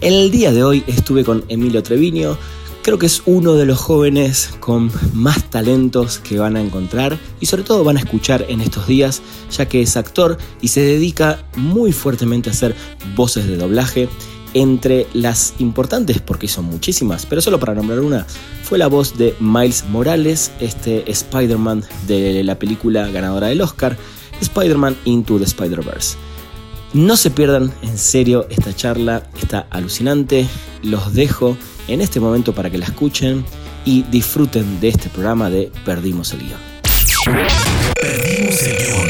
El día de hoy estuve con Emilio Treviño, creo que es uno de los jóvenes con más talentos que van a encontrar y sobre todo van a escuchar en estos días, ya que es actor y se dedica muy fuertemente a hacer voces de doblaje entre las importantes, porque son muchísimas, pero solo para nombrar una, fue la voz de Miles Morales, este Spider-Man de la película ganadora del Oscar, Spider-Man Into the Spider-Verse. No se pierdan, en serio, esta charla está alucinante. Los dejo en este momento para que la escuchen y disfruten de este programa de Perdimos el guion. Perdimos el guion.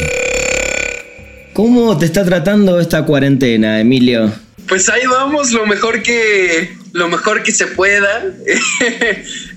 ¿Cómo te está tratando esta cuarentena, Emilio? Pues ahí vamos, lo mejor que lo mejor que se pueda.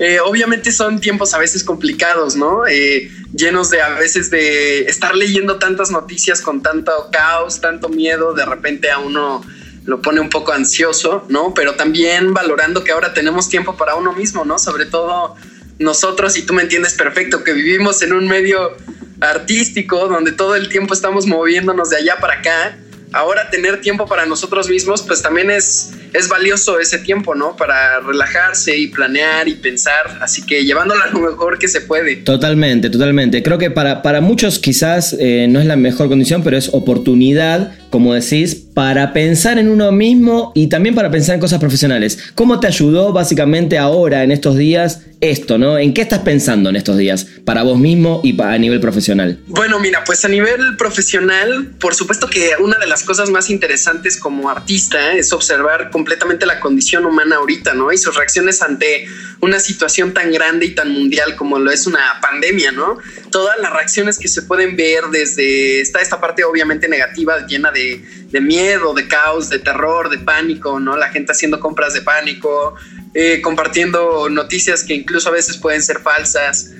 Eh, obviamente son tiempos a veces complicados, ¿no? Eh, llenos de a veces de estar leyendo tantas noticias con tanto caos, tanto miedo, de repente a uno lo pone un poco ansioso, ¿no? Pero también valorando que ahora tenemos tiempo para uno mismo, ¿no? Sobre todo nosotros, y tú me entiendes perfecto, que vivimos en un medio artístico donde todo el tiempo estamos moviéndonos de allá para acá ahora tener tiempo para nosotros mismos, pues también es, es valioso ese tiempo, ¿no? Para relajarse y planear y pensar. Así que llevándolo lo mejor que se puede. Totalmente, totalmente. Creo que para, para muchos quizás eh, no es la mejor condición, pero es oportunidad, como decís, para pensar en uno mismo y también para pensar en cosas profesionales. ¿Cómo te ayudó básicamente ahora, en estos días, esto, ¿no? ¿En qué estás pensando en estos días para vos mismo y a nivel profesional? Bueno, mira, pues a nivel profesional, por supuesto que una de las cosas más interesantes como artista es observar completamente la condición humana ahorita, ¿no? Y sus reacciones ante una situación tan grande y tan mundial como lo es una pandemia, ¿no? Todas las reacciones que se pueden ver desde está esta parte obviamente negativa, llena de de miedo, de caos, de terror, de pánico, ¿no? La gente haciendo compras de pánico, eh, compartiendo noticias que incluso a veces pueden ser falsas.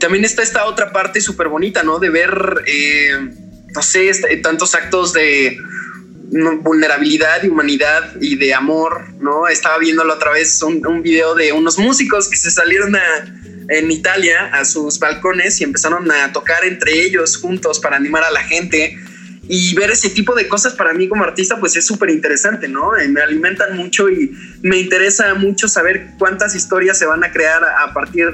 También está esta otra parte súper bonita, ¿no? De ver, eh, no sé, este, tantos actos de vulnerabilidad y humanidad y de amor, ¿no? Estaba viéndolo otra vez un, un video de unos músicos que se salieron en Italia a sus balcones y empezaron a tocar entre ellos juntos para animar a la gente y ver ese tipo de cosas para mí como artista pues es súper interesante, ¿no? Eh, me alimentan mucho y me interesa mucho saber cuántas historias se van a crear a partir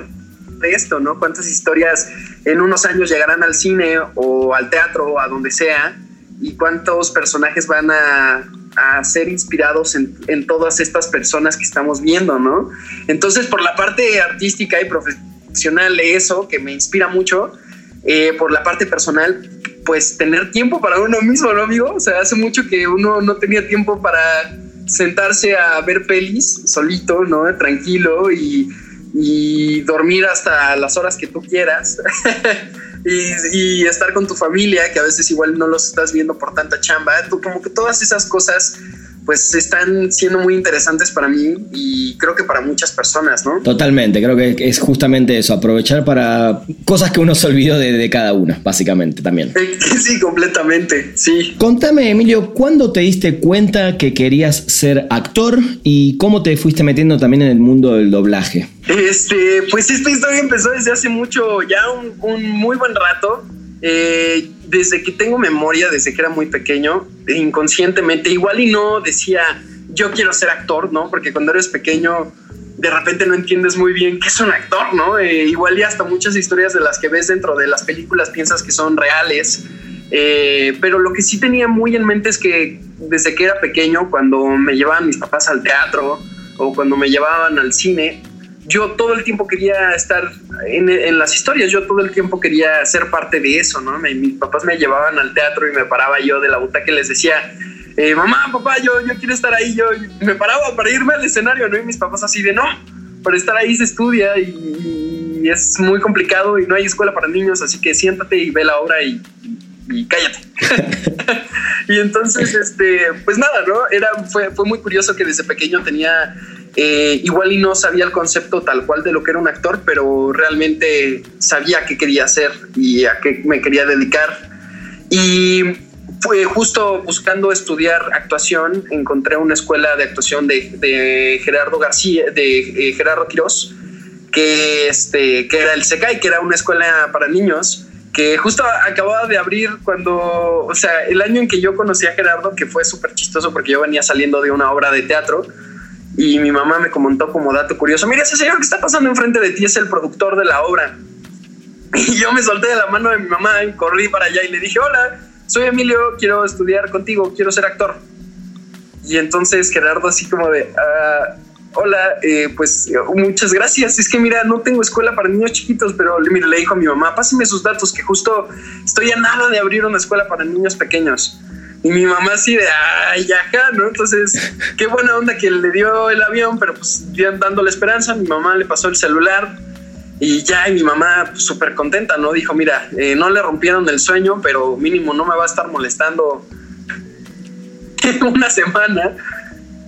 de esto, ¿no? Cuántas historias en unos años llegarán al cine o al teatro o a donde sea y cuántos personajes van a, a ser inspirados en, en, todas estas personas que estamos viendo, ¿no? Entonces por la parte artística y profesional eso que me inspira mucho, eh, por la parte personal pues tener tiempo para uno mismo, ¿no, amigo? O sea, hace mucho que uno no tenía tiempo para sentarse a ver pelis solito, ¿no? Tranquilo y, dormir hasta las horas que tú quieras. y, y, estar con tu familia, que a veces igual no los estás viendo por tanta chamba. Como que todas esas cosas pues están siendo muy interesantes para mí y creo que para muchas personas, ¿no? Totalmente, creo que es justamente eso, aprovechar para cosas que uno se olvidó de, cada una, básicamente también. Sí, completamente, sí. Contame, Emilio, ¿cuándo te diste cuenta que querías ser actor y cómo te fuiste metiendo también en el mundo del doblaje? Este, pues esta historia empezó desde hace mucho, ya un, muy buen rato. Eh, desde que tengo memoria, desde que era muy pequeño, inconscientemente, igual y no decía, yo quiero ser actor, ¿no? Porque cuando eres pequeño, de repente no entiendes muy bien qué es un actor, ¿no? Eh, igual y hasta muchas historias de las que ves dentro de las películas piensas que son reales. Eh, pero lo que sí tenía muy en mente es que desde que era pequeño, cuando me llevaban mis papás al teatro o cuando me llevaban al cine, yo todo el tiempo quería estar en, las historias, yo todo el tiempo quería ser parte de eso, ¿no? mis papás me llevaban al teatro y me paraba yo de la butaca y les decía, eh, mamá, papá, yo, yo quiero estar ahí, yo me paraba para irme al escenario, ¿no? Y mis papás así de, no, para estar ahí se estudia y, es muy complicado y no hay escuela para niños, así que siéntate y ve la obra y, y cállate. y entonces, este, pues nada, ¿no? Era, fue, fue muy curioso que desde pequeño tenía Eh, igual y no sabía el concepto tal cual de lo que era un actor, pero realmente sabía qué quería hacer y a qué me quería dedicar. Y fue justo buscando estudiar actuación, encontré una escuela de actuación de, Gerardo García, de eh, Gerardo Quirós, que, este, que era el SECAI, que era una escuela para niños, que justo acababa de abrir cuando, o sea, el año en que yo conocí a Gerardo, que fue súper chistoso porque yo venía saliendo de una obra de teatro y mi mamá me comentó como dato curioso, mira ese señor que está pasando enfrente de ti es el productor de la obra. Y yo me solté de la mano de mi mamá y corrí para allá y le dije, hola, soy Emilio, quiero estudiar contigo, quiero ser actor. Y entonces Gerardo así como de, ah, hola, eh, pues muchas gracias. Es que mira, no tengo escuela para niños chiquitos, pero mire, le dijo a mi mamá, páseme sus datos, que justo estoy a nada de abrir una escuela para niños pequeños. Y mi mamá así de, ay, acá, ¿no? Entonces, qué buena onda que le dio el avión, pero pues dándole esperanza, mi mamá le pasó el celular y ya, y mi mamá pues, súper contenta, ¿no? Dijo, mira, eh, no le rompieron el sueño, pero mínimo no me va a estar molestando una semana.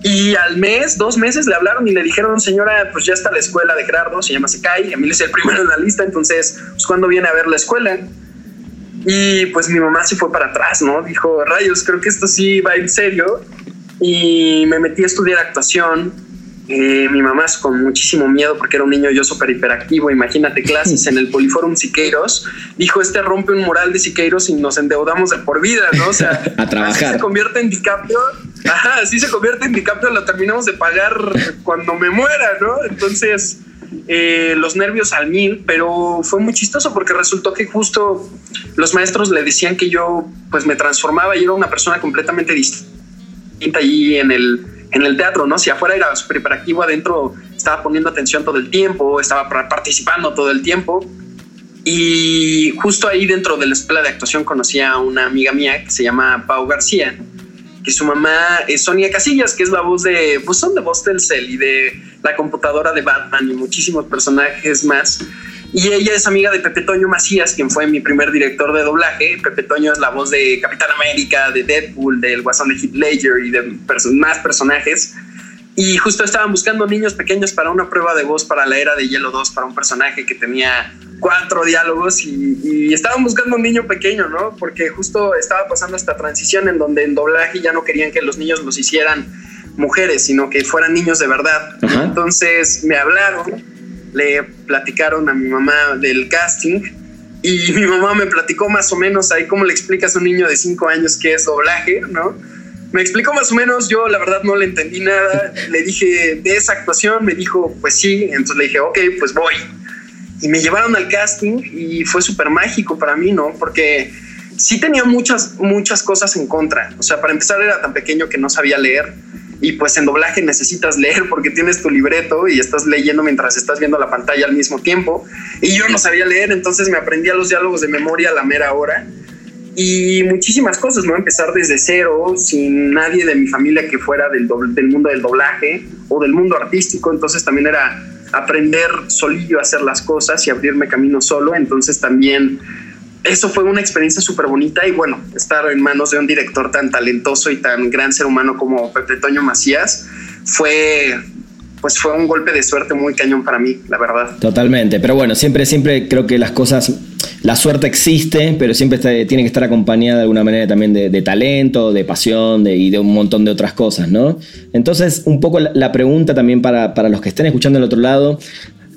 Y al mes, dos meses, le hablaron y le dijeron, señora, pues ya está la escuela de Gerardo, se llama Secai, Emilio es el primero en la lista, entonces, pues cuando viene a ver la escuela. Y pues mi mamá se fue para atrás, ¿no? Dijo, rayos, creo que esto sí va en serio. Y me metí a estudiar actuación eh, mi mamá es con muchísimo miedo porque era un niño yo súper hiperactivo. Imagínate clases en el Poliforum Siqueiros. Dijo, este rompe un mural de Siqueiros y nos endeudamos de por vida, ¿no? O sea, a trabajar. se convierte en DiCaprio. Ajá, así se convierte en DiCaprio, lo terminamos de pagar cuando me muera, ¿no? Entonces, eh, los nervios al mil, pero fue muy chistoso porque resultó que justo los maestros le decían que yo pues me transformaba y era una persona completamente distinta allí en el en el teatro, ¿no? Si afuera era súper hiperactivo, adentro estaba poniendo atención todo el tiempo, estaba participando todo el tiempo. Y justo ahí dentro de la escuela de actuación conocí a una amiga mía que se llama Pau García, que su mamá es Sonia Casillas, que es la voz de, pues son de voz del y de la computadora de Batman y muchísimos personajes más. Y ella es amiga de Pepe Toño Macías, quien fue mi primer director de doblaje. Pepe Toño es la voz de Capitán América, de Deadpool, del Guasón de Heath y de más personajes. Y justo estaban buscando niños pequeños para una prueba de voz para la era de Hielo 2, para un personaje que tenía cuatro diálogos y, y, estaban buscando un niño pequeño, ¿no? Porque justo estaba pasando esta transición en donde en doblaje ya no querían que los niños los hicieran mujeres, sino que fueran niños de verdad. Entonces me hablaron le platicaron a mi mamá del casting y mi mamá me platicó más o menos ahí cómo le explicas a un niño de 5 años qué es doblaje, ¿no? Me explicó más o menos, yo la verdad no le entendí nada, le dije de esa actuación, me dijo pues sí, entonces le dije ok, pues voy. Y me llevaron al casting y fue súper mágico para mí, ¿no? Porque sí tenía muchas, muchas cosas en contra. O sea, para empezar era tan pequeño que no sabía leer y pues en doblaje necesitas leer porque tienes tu libreto y estás leyendo mientras estás viendo la pantalla al mismo tiempo. Y yo no sabía leer, entonces me aprendí a los diálogos de memoria a la mera hora. Y muchísimas cosas, ¿no? Empezar desde cero, sin nadie de mi familia que fuera del, del mundo del doblaje o del mundo artístico. Entonces también era aprender solillo a hacer las cosas y abrirme camino solo. Entonces también eso fue una experiencia súper bonita y bueno, estar en manos de un director tan talentoso y tan gran ser humano como Pepe Toño Macías fue pues fue un golpe de suerte muy cañón para mí, la verdad. Totalmente, pero bueno, siempre, siempre creo que las cosas, la suerte existe, pero siempre tiene que estar acompañada de alguna manera también de, talento, de pasión y de un montón de otras cosas, ¿no? Entonces, un poco la, pregunta también para, para los que estén escuchando del otro lado,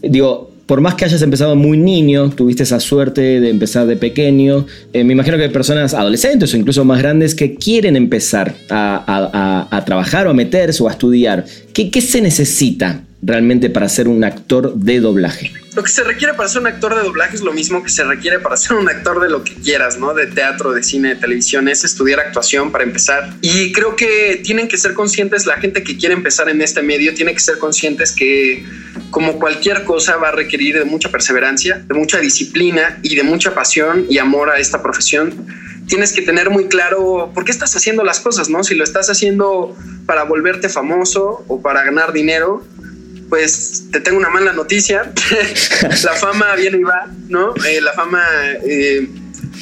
digo, por más que hayas empezado muy niño, tuviste esa suerte de empezar de pequeño, eh, me imagino que hay personas adolescentes o incluso más grandes que quieren empezar a, trabajar o a meterse o a estudiar. ¿Qué, ¿Qué se necesita realmente para ser un actor de doblaje? Lo que se requiere para ser un actor de doblaje es lo mismo que se requiere para ser un actor de lo que quieras, ¿no? De teatro, de cine, de televisión, es estudiar actuación para empezar. Y creo que tienen que ser conscientes, la gente que quiere empezar en este medio, tiene que ser conscientes que como cualquier cosa va a requerir de mucha perseverancia, de mucha disciplina y de mucha pasión y amor a esta profesión tienes que tener muy claro por qué estás haciendo las cosas, ¿no? Si lo estás haciendo para volverte famoso o para ganar dinero, pues te tengo una mala noticia. la fama viene y va, ¿no? Eh, la fama, eh,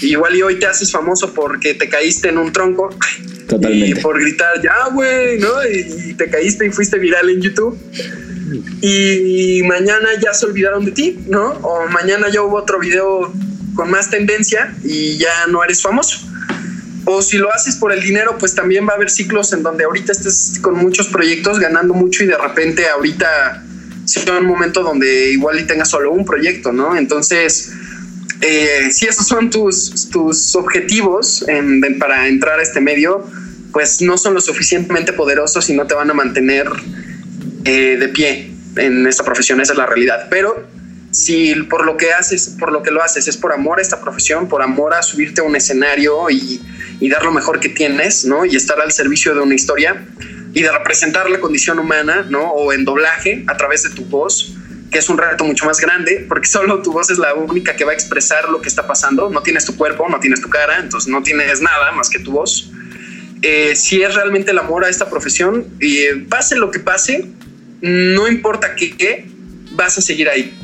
igual y hoy te haces famoso porque te caíste en un tronco Totalmente. por gritar, ya, güey, ¿no? Y, te caíste y fuiste viral en YouTube. Y, mañana ya se olvidaron de ti, ¿no? O mañana ya hubo otro video con más tendencia y ya no eres famoso. O si lo haces por el dinero, pues también va a haber ciclos en donde ahorita estés con muchos proyectos ganando mucho y de repente ahorita sea un momento donde igual y tengas solo un proyecto, ¿no? Entonces, eh, si esos son tus, tus objetivos para entrar a este medio, pues no son lo suficientemente poderosos y no te van a mantener eh, de pie en esta profesión, esa es la realidad. Pero si por lo que haces, por lo que lo haces, es por amor a esta profesión, por amor a subirte a un escenario y, y dar lo mejor que tienes, ¿no? Y estar al servicio de una historia y de representar la condición humana, ¿no? O en doblaje a través de tu voz, que es un reto mucho más grande, porque solo tu voz es la única que va a expresar lo que está pasando. No tienes tu cuerpo, no tienes tu cara, entonces no tienes nada más que tu voz. Eh, si es realmente el amor a esta profesión, y eh, pase lo que pase, no importa qué, vas a seguir ahí.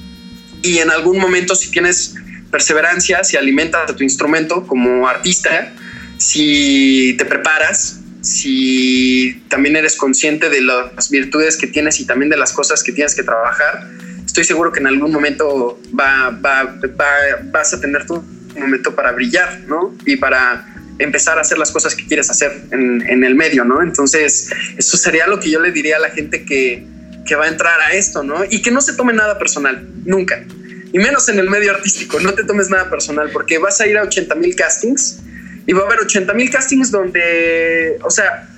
Y en algún momento, si tienes perseverancia, si alimentas a tu instrumento como artista, si te preparas, si también eres consciente de las virtudes que tienes y también de las cosas que tienes que trabajar, estoy seguro que en algún momento va, vas a tener tu momento para brillar, ¿no? Y para empezar a hacer las cosas que quieres hacer en, el medio, ¿no? Entonces, eso sería lo que yo le diría a la gente que, que va a entrar a esto, ¿no? Y que no se tome nada personal, nunca. Y menos en el medio artístico, no te tomes nada personal, porque vas a ir a 80 mil castings y va a haber 80 mil castings donde, o sea,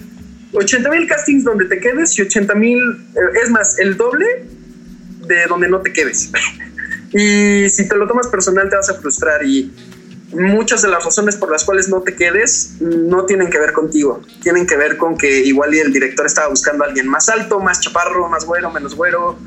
80 mil castings donde te quedes y 80 mil, eh, es más, el doble de donde no te quedes. y si te lo tomas personal te vas a frustrar y muchas de las razones por las cuales no te quedes no tienen que ver contigo, tienen que ver con que igual y el director estaba buscando a alguien más alto, más chaparro, más güero, menos güero,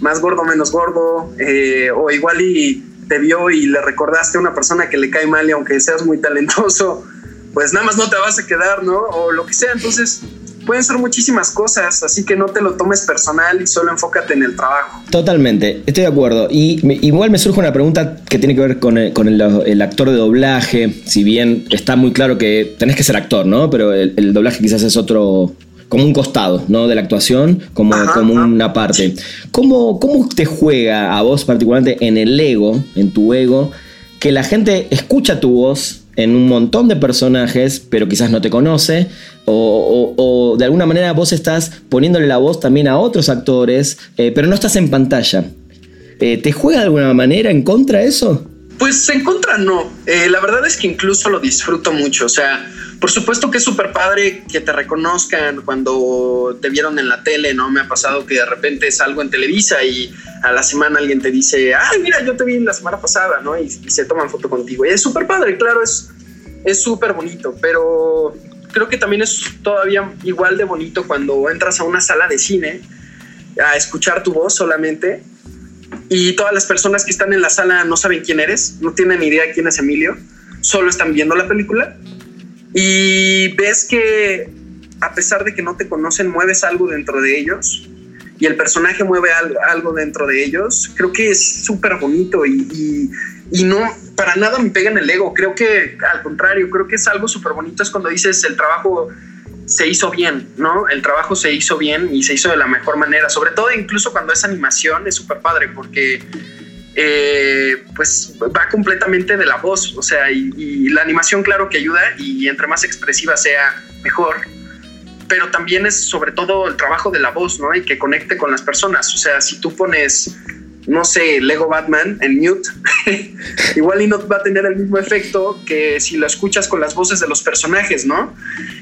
más gordo, menos gordo, eh, o igual y te vio y le recordaste a una persona que le cae mal y aunque seas muy talentoso, pues nada más no te vas a quedar, ¿no? O lo que sea. Entonces, pueden ser muchísimas cosas, así que no te lo tomes personal y solo enfócate en el trabajo. Totalmente, estoy de acuerdo. Y igual me surge una pregunta que tiene que ver con, el, actor de doblaje, si bien está muy claro que tenés que ser actor, ¿no? Pero el doblaje quizás es otro, como un costado, ¿no? De la actuación, como, como una parte. ¿Cómo, ¿Cómo te juega a vos particularmente en el ego, en tu ego, que la gente escucha tu voz en un montón de personajes, pero quizás no te conoce, o, de alguna manera vos estás poniéndole la voz también a otros actores, eh, pero no estás en pantalla. Eh, ¿Te juega de alguna manera en contra eso? Pues en contra no. Eh, la verdad es que incluso lo disfruto mucho. O sea, por supuesto que es súper padre que te reconozcan cuando te vieron en la tele, ¿no? Me ha pasado que de repente salgo en Televisa y a la semana alguien te dice, ay, mira, yo te vi la semana pasada, ¿no? Y, se toman foto contigo. Y es súper padre, claro, es súper bonito, pero creo que también es todavía igual de bonito cuando entras a una sala de cine a escuchar tu voz solamente y todas las personas que están en la sala no saben quién eres, no tienen idea quién es Emilio, solo están viendo la película. Y ves que a pesar de que no te conocen, mueves algo dentro de ellos y el personaje mueve algo dentro de ellos, creo que es súper bonito y, y, no, para nada me pega en el ego, creo que al contrario, creo que es algo súper bonito, es cuando dices el trabajo se hizo bien, ¿no? El trabajo se hizo bien y se hizo de la mejor manera, sobre todo incluso cuando es animación, es súper padre porque eh, pues va completamente de la voz, o sea, y, la animación claro que ayuda y entre más expresiva sea, mejor, pero también es sobre todo el trabajo de la voz, ¿no? Y que conecte con las personas, o sea, si tú pones, no sé, Lego Batman en mute, igual y no va a tener el mismo efecto que si lo escuchas con las voces de los personajes, ¿no?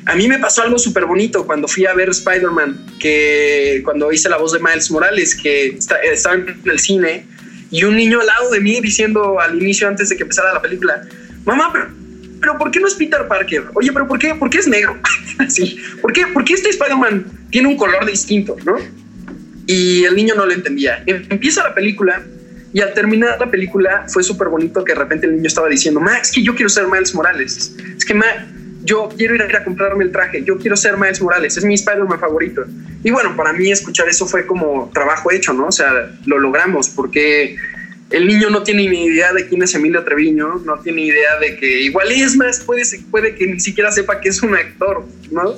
A mí me pasó algo súper bonito cuando fui a ver Spider-Man, que cuando hice la voz de Miles Morales, que estaba en el cine, y un niño al lado de mí diciendo al inicio, antes de que empezara la película, mamá, pero, pero ¿por qué no es Peter Parker? Oye, pero ¿por qué, ¿por qué es negro? sí, ¿por qué, ¿por qué este Spider-Man tiene un color distinto, no? Y el niño no lo entendía. Em, empieza la película y al terminar la película fue súper bonito que de repente el niño estaba diciendo, Max, es que yo quiero ser Miles Morales. Es que, yo quiero ir a comprarme el traje, yo quiero ser Miles Morales, es mi Spider-Man favorito. Y bueno, para mí escuchar eso fue como trabajo hecho, ¿no? O sea, lo logramos porque el niño no tiene ni idea de quién es Emilio Treviño, no tiene idea de que igual es más, puede, puede que ni siquiera sepa que es un actor, ¿no?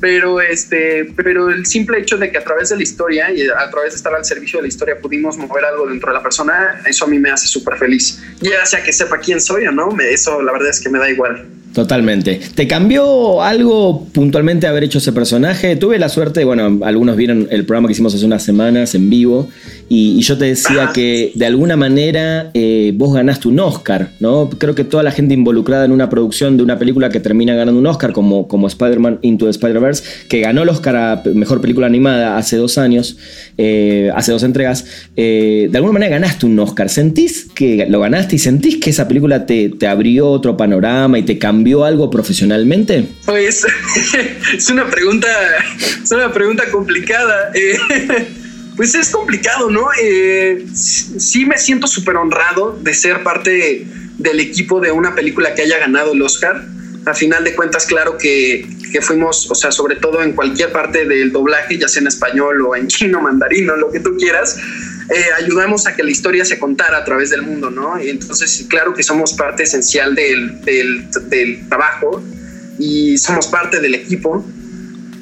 Pero, este, pero el simple hecho de que a través de la historia y a través de estar al servicio de la historia pudimos mover algo dentro de la persona, eso a mí me hace súper feliz. Ya sea que sepa quién soy o no, eso la verdad es que me da igual. Totalmente. ¿Te cambió algo puntualmente haber hecho ese personaje? Tuve la suerte, bueno, algunos vieron el programa que hicimos hace unas semanas en vivo y, yo te decía que de alguna manera eh, vos ganaste un Oscar, ¿no? Creo que toda la gente involucrada en una producción de una película que termina ganando un Oscar, como, como Spider-Man Into the Spider-Verse, que ganó el Oscar a Mejor Película Animada hace dos años, eh, hace dos entregas, eh, de alguna manera ganaste un Oscar. ¿Sentís que lo ganaste y sentís que esa película te, te abrió otro panorama y te cambió algo profesionalmente? Pues es una pregunta, es una pregunta complicada. Pues es complicado, ¿no? Eh, sí me siento súper honrado de ser parte del equipo de una película que haya ganado el Oscar. A final de cuentas, claro que, que, fuimos, o sea, sobre todo en cualquier parte del doblaje, ya sea en español o en chino, mandarino, lo que tú quieras, eh, ayudamos a que la historia se contara a través del mundo, ¿no? Y entonces, claro que somos parte esencial del, del, del trabajo y somos parte del equipo,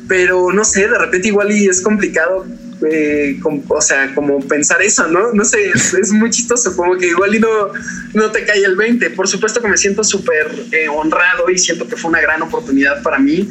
pero no sé, de repente igual y es complicado eh, o sea, como pensar eso, ¿no? No sé, es, muy chistoso, como que igual y no, no te cae el 20. Por supuesto que me siento súper eh, honrado y siento que fue una gran oportunidad para mí.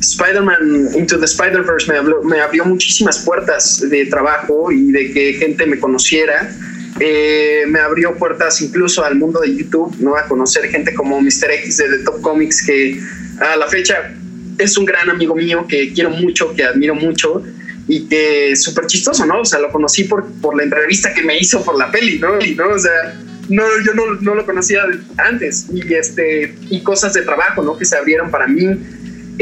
Spider-Man Into the Spider-Verse me, abrió muchísimas puertas de trabajo y de que gente me conociera. Eh, me abrió puertas incluso al mundo de YouTube, ¿no? A conocer gente como Mr. X de The Top Comics, que a la fecha es un gran amigo mío que quiero mucho, que admiro mucho y que súper chistoso, ¿no? O sea, lo conocí por, por la entrevista que me hizo por la peli, ¿no? ¿no? O sea, no, yo no, no, lo conocía antes y, este, y cosas de trabajo, ¿no? Que se abrieron para mí.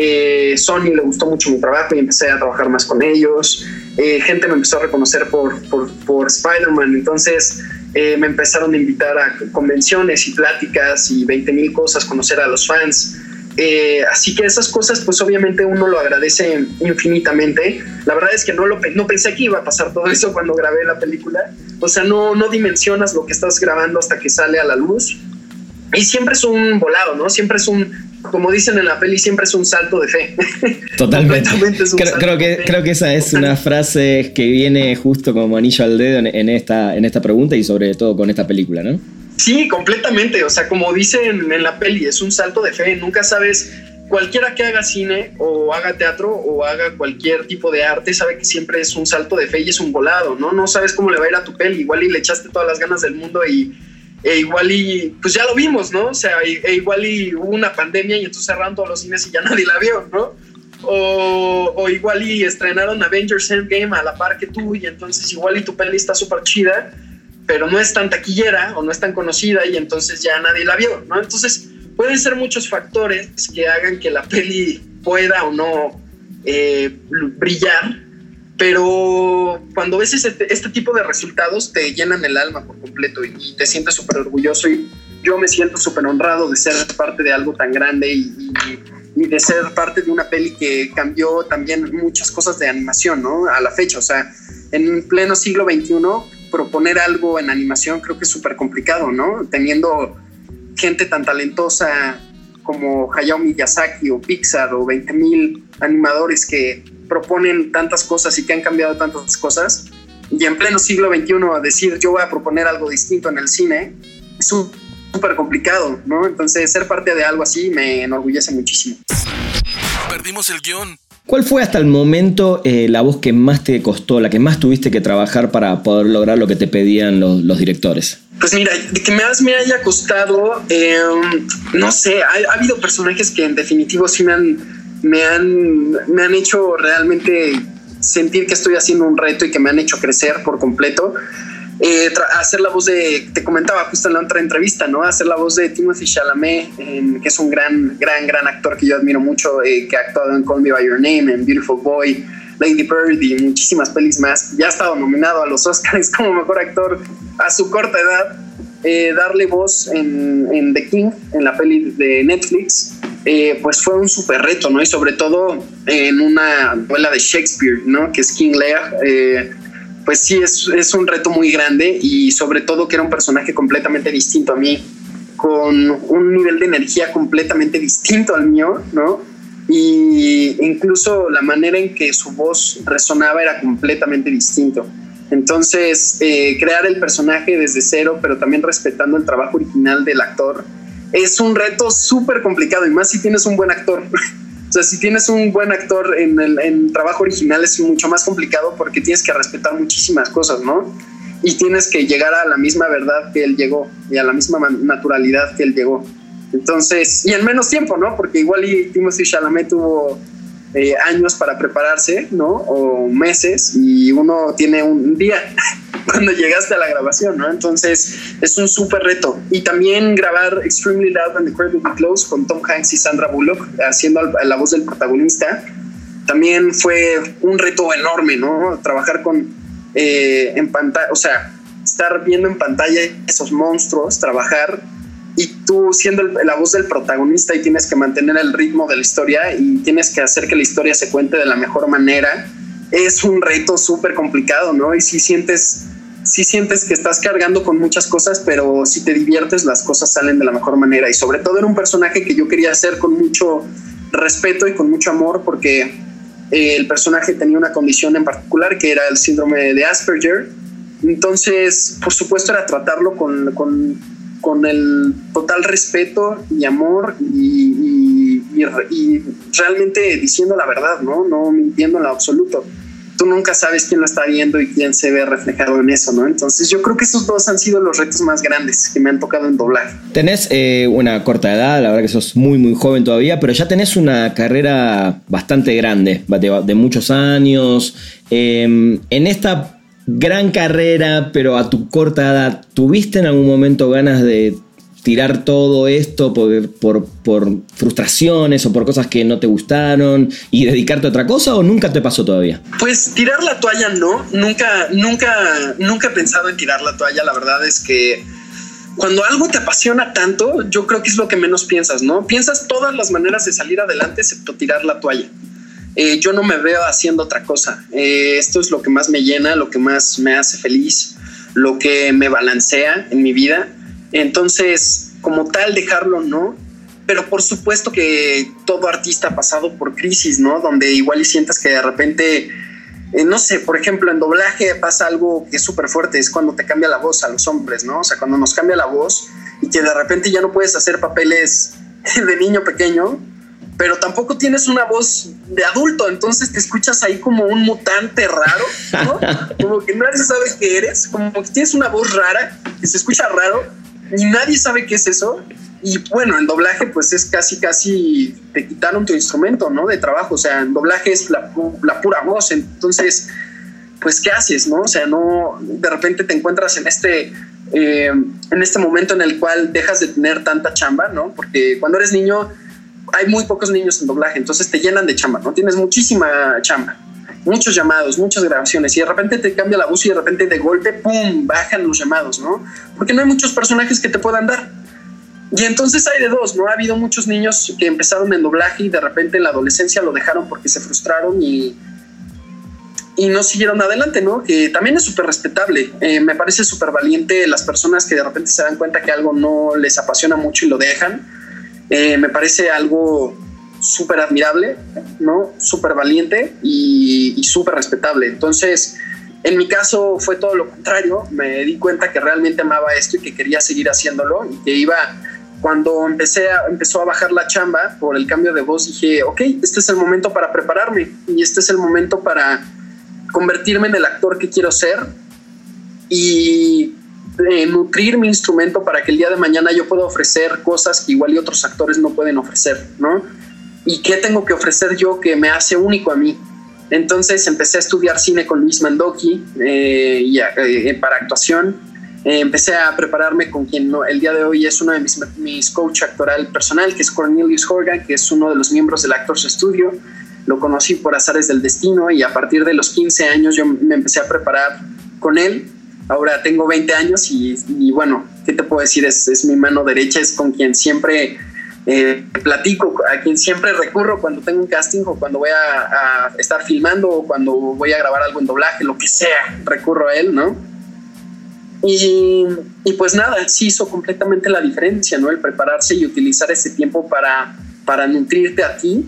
Eh, Sony le gustó mucho mi trabajo y empecé a trabajar más con ellos. Eh, gente me empezó a reconocer por, por, por Spider-Man, entonces eh, me empezaron a invitar a convenciones y pláticas y 20 mil cosas, conocer a los fans. Así que esas cosas, pues obviamente uno lo agradece infinitamente. La verdad es que no, lo, no pensé que iba a pasar todo eso cuando grabé la película. O sea, no, no dimensionas lo que estás grabando hasta que sale a la luz. Y siempre es un volado, ¿no? Siempre es un, como dicen en la peli, siempre es un salto de fe. Totalmente. creo, que, creo que esa es una frase que viene justo como anillo al dedo en, esta, en esta pregunta y sobre todo con esta película, ¿no? Sí, completamente. O sea, como dicen en la peli, es un salto de fe. Nunca sabes, cualquiera que haga cine o haga teatro o haga cualquier tipo de arte, sabe que siempre es un salto de fe y es un volado, ¿no? No sabes cómo le va a ir a tu peli. Igual y le echaste todas las ganas del mundo y e igual y pues ya lo vimos, ¿no? O sea, e igual y hubo una pandemia y entonces cerraron todos los cines y ya nadie la vio, ¿no? O, o, igual y estrenaron Avengers Endgame a la par que tú y entonces igual y tu peli está súper chida pero no es tan taquillera o no es tan conocida y entonces ya nadie la vio, ¿no? Entonces pueden ser muchos factores que hagan que la peli pueda o no eh, brillar, pero cuando ves este, tipo de resultados te llenan el alma por completo y, te sientes súper orgulloso y yo me siento súper honrado de ser parte de algo tan grande y, y, de ser parte de una peli que cambió también muchas cosas de animación, ¿no? A la fecha, o sea, en pleno siglo XXI proponer algo en animación creo que es súper complicado, ¿no? Teniendo gente tan talentosa como Hayao Miyazaki o Pixar o 20.000 animadores que proponen tantas cosas y que han cambiado tantas cosas, y en pleno siglo XXI decir yo voy a proponer algo distinto en el cine, es súper complicado, ¿no? Entonces ser parte de algo así me enorgullece muchísimo. Perdimos el guion. ¿Cuál fue hasta el momento eh, la voz que más te costó, la que más tuviste que trabajar para poder lograr lo que te pedían los, directores? Pues mira, de que más me haya costado, em, no sé, ha, habido personajes que en definitivo sí me han, me han, me han hecho realmente sentir que estoy haciendo un reto y que me han hecho crecer por completo. Eh, hacer la voz de, te comentaba justo en la otra entrevista, ¿no? Hacer la voz de Timothy Chalamet, que es un gran, gran, gran actor que yo admiro mucho, eh, que ha actuado en Call Me By Your Name, en Beautiful Boy, Lady Bird y muchísimas pelis más. Ya ha estado nominado a los Oscars como mejor actor a su corta edad. Eh, darle voz en, The King, en la peli de Netflix, pues fue un súper reto, ¿no? Y sobre todo en una novela de Shakespeare, ¿no? Que es King Lear pues sí, es, es un reto muy grande y sobre todo que era un personaje completamente distinto a mí, con un nivel de energía completamente distinto al mío, ¿no? Y incluso la manera en que su voz resonaba era completamente distinto. Entonces, eh, crear el personaje desde cero, pero también respetando el trabajo original del actor, es un reto súper complicado y más si tienes un buen actor. o sea, si tienes un buen actor en el trabajo original es mucho más complicado porque tienes que respetar muchísimas cosas, ¿no? Y tienes que llegar a la misma verdad que él llegó y a la misma naturalidad que él llegó. Entonces, y en menos tiempo, ¿no? Porque igual y Timothy Chalamet tuvo eh, años para prepararse, ¿no? O meses, y uno tiene un día cuando llegaste a la grabación, ¿no? Entonces es un súper reto. Y también grabar Extremely Loud and Incredibly Close con Tom Hanks y Sandra Bullock haciendo la voz del protagonista, también fue un reto enorme, ¿no? Trabajar con, eh, en pantalla, o sea, estar viendo en pantalla esos monstruos, trabajar y tú siendo la voz del protagonista y tienes que mantener el ritmo de la historia y tienes que hacer que la historia se cuente de la mejor manera, es un reto súper complicado, ¿no? Y si sientes, si sientes que estás cargando con muchas cosas, pero si te diviertes, las cosas salen de la mejor manera. Y sobre todo era un personaje que yo quería hacer con mucho respeto y con mucho amor, porque eh, el personaje tenía una condición en particular que era el síndrome de Asperger. Entonces, por supuesto, era tratarlo con, con con el total respeto y amor y, realmente diciendo la verdad, ¿no? No mintiendo en lo absoluto. Tú nunca sabes quién lo está viendo y quién se ve reflejado en eso, ¿no? Entonces yo creo que esos dos han sido los retos más grandes que me han tocado en doblaje. Tenés eh, una corta edad, la verdad que sos muy, muy joven todavía, pero ya tenés una carrera bastante grande, de, muchos años. Em, en esta gran carrera, pero a tu corta edad, ¿tuviste en algún momento ganas de tirar todo esto por, por, frustraciones o por cosas que no te gustaron y dedicarte a otra cosa o nunca te pasó todavía? Pues tirar la toalla no, nunca, nunca, nunca he pensado en tirar la toalla, la verdad es que cuando algo te apasiona tanto, yo creo que es lo que menos piensas, ¿no? Piensas todas las maneras de salir adelante excepto tirar la toalla. Eh, yo no me veo haciendo otra cosa. Eh, esto es lo que más me llena, lo que más me hace feliz, lo que me balancea en mi vida. Entonces, como tal, dejarlo no. Pero por supuesto que todo artista ha pasado por crisis, ¿no? Donde igual y sientas que de repente, eh, no sé, por ejemplo, en doblaje pasa algo que es súper fuerte, es cuando te cambia la voz a los hombres, ¿no? O sea, cuando nos cambia la voz y que de repente ya no puedes hacer papeles de niño pequeño, pero tampoco tienes una voz de adulto, entonces te escuchas ahí como un mutante raro, ¿no? como que nadie sabe qué eres, como que tienes una voz rara, que se escucha raro, y nadie sabe qué es eso. Y bueno, en doblaje pues es casi, casi te quitaron tu instrumento, ¿no? De trabajo, o sea, en doblaje es la, pura voz, entonces, pues, ¿qué haces, no? O sea, no, de repente te encuentras en este... Eh, en este momento en el cual dejas de tener tanta chamba, ¿no? Porque cuando eres niño, hay muy pocos niños en doblaje, entonces te llenan de chamba, ¿no? Tienes muchísima chamba, muchos llamados, muchas grabaciones y de repente te cambia la voz y de repente de golpe, ¡pum!, bajan los llamados, ¿no? Porque no hay muchos personajes que te puedan dar. Y entonces hay de dos, ¿no? Ha habido muchos niños que empezaron en doblaje y de repente en la adolescencia lo dejaron porque se frustraron y, y no siguieron adelante, ¿no? Que también es súper respetable. Eh, me parece súper valiente las personas que de repente se dan cuenta que algo no les apasiona mucho y lo dejan eh, me parece algo súper admirable, ¿no? Súper valiente y, y súper respetable. Entonces, en mi caso fue todo lo contrario. Me di cuenta que realmente amaba esto y que quería seguir haciéndolo y que iba cuando empecé empezó a bajar la chamba por el cambio de voz, dije, ok, este es el momento para prepararme y este es el momento para convertirme en el actor que quiero ser y nutrir mi instrumento para que el día de mañana yo pueda ofrecer cosas que igual y otros actores no pueden ofrecer, ¿no? ¿Y qué tengo que ofrecer yo que me hace único a mí? Entonces empecé a estudiar cine con Luis Mandoki eh, eh, para actuación. Eh, empecé a prepararme con quien el día de hoy es uno de mis, mis coach actoral personal, que es Cornelius Horgan, que es uno de los miembros del Actors Studio. Lo conocí por azares del destino y a partir de los 15 años yo me empecé a preparar con él Ahora tengo 20 años y, bueno, ¿qué te puedo decir? Es, mi mano derecha, es con quien siempre eh, platico, a quien siempre recurro cuando tengo un casting o cuando voy a, estar filmando o cuando voy a grabar algo en doblaje, lo que sea, recurro a él, ¿no? Y, pues nada, sí hizo completamente la diferencia, ¿no? El prepararse y utilizar ese tiempo para, para nutrirte a ti,